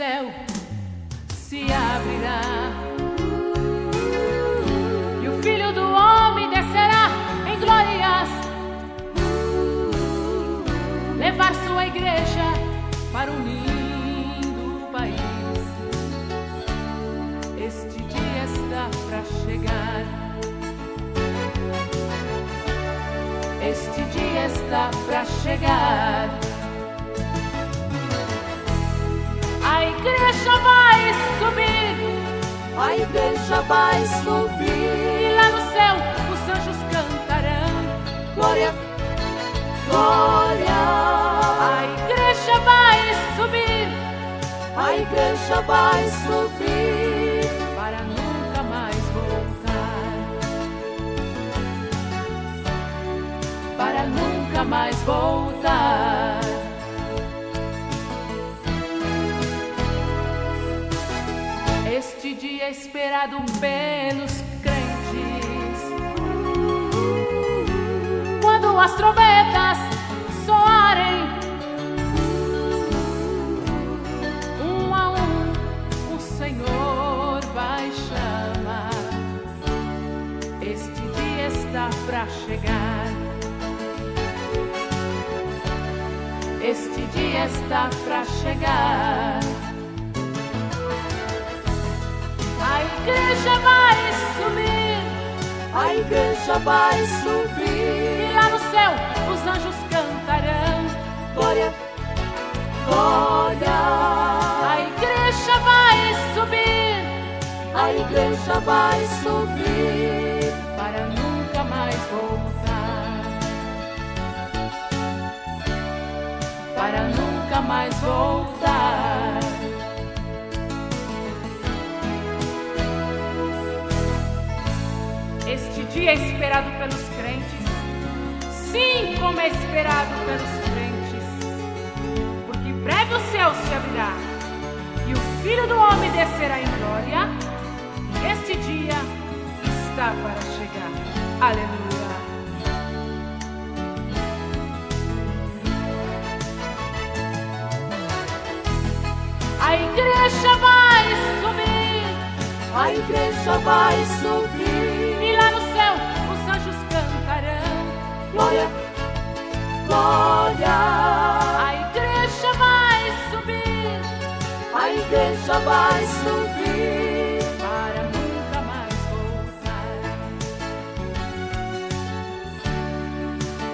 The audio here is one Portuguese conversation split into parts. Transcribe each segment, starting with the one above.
céu se abrirá. E o filho do homem descerá em glórias, levar sua igreja para um lindo país. Este dia está para chegar. Este dia está para chegar. Igreja vai subir A igreja vai subir. e lá no céu os anjos cantarão. Glória, glória. A igreja vai subir A igreja vai subir. para nunca mais voltar. Para nunca mais voltar. Esperado pelos crentes. Quando as trombetas soarem, um a um o Senhor vai chamar. Este dia está para chegar. Este dia está para chegar. Igreja vai subir A igreja vai e subir. lá no céu os anjos cantarão. Glória, glória. A igreja vai subir A igreja vai subir. para nunca mais voltar. Para nunca mais voltar. É esperado pelos crentes, sim, como é esperado pelos crentes, porque breve o céu se abrirá e o Filho do Homem descerá em glória. E este dia está para chegar. Aleluia. A igreja vai subir A igreja vai subir. Vai subir. para nunca mais voltar.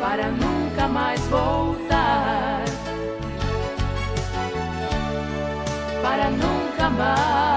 Para nunca mais voltar. Para nunca mais